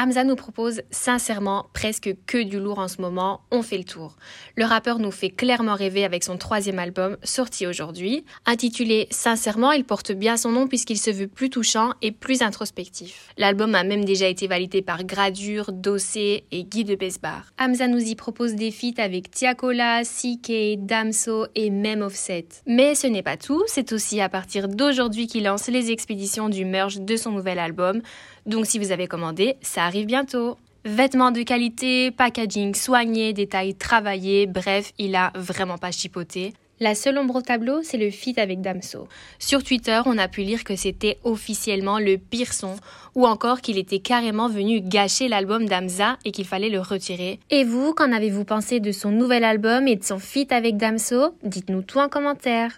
Hamza nous propose sincèrement presque que du lourd en ce moment, on fait le tour. Le rappeur nous fait clairement rêver avec son troisième album sorti aujourd'hui. Intitulé Sincèrement, il porte bien son nom puisqu'il se veut plus touchant et plus introspectif. L'album a même déjà été validé par Gradure, Dossé et Guy de Besbar. Hamza nous y propose des feats avec Tiakola, CK, Damso et même Offset. Mais ce n'est pas tout, c'est aussi à partir d'aujourd'hui qu'il lance les expéditions du merge de son nouvel album. Donc si vous avez commandé, ça arrive bientôt. Vêtements de qualité, packaging soigné, détails travaillés, bref, il a vraiment pas chipoté. La seule ombre au tableau, c'est le feat avec Damso. Sur Twitter, on a pu lire que c'était officiellement le pire son, ou encore qu'il était carrément venu gâcher l'album d'Amza et qu'il fallait le retirer. Et vous, qu'en avez-vous pensé de son nouvel album et de son feat avec Damso? Dites-nous tout en commentaire.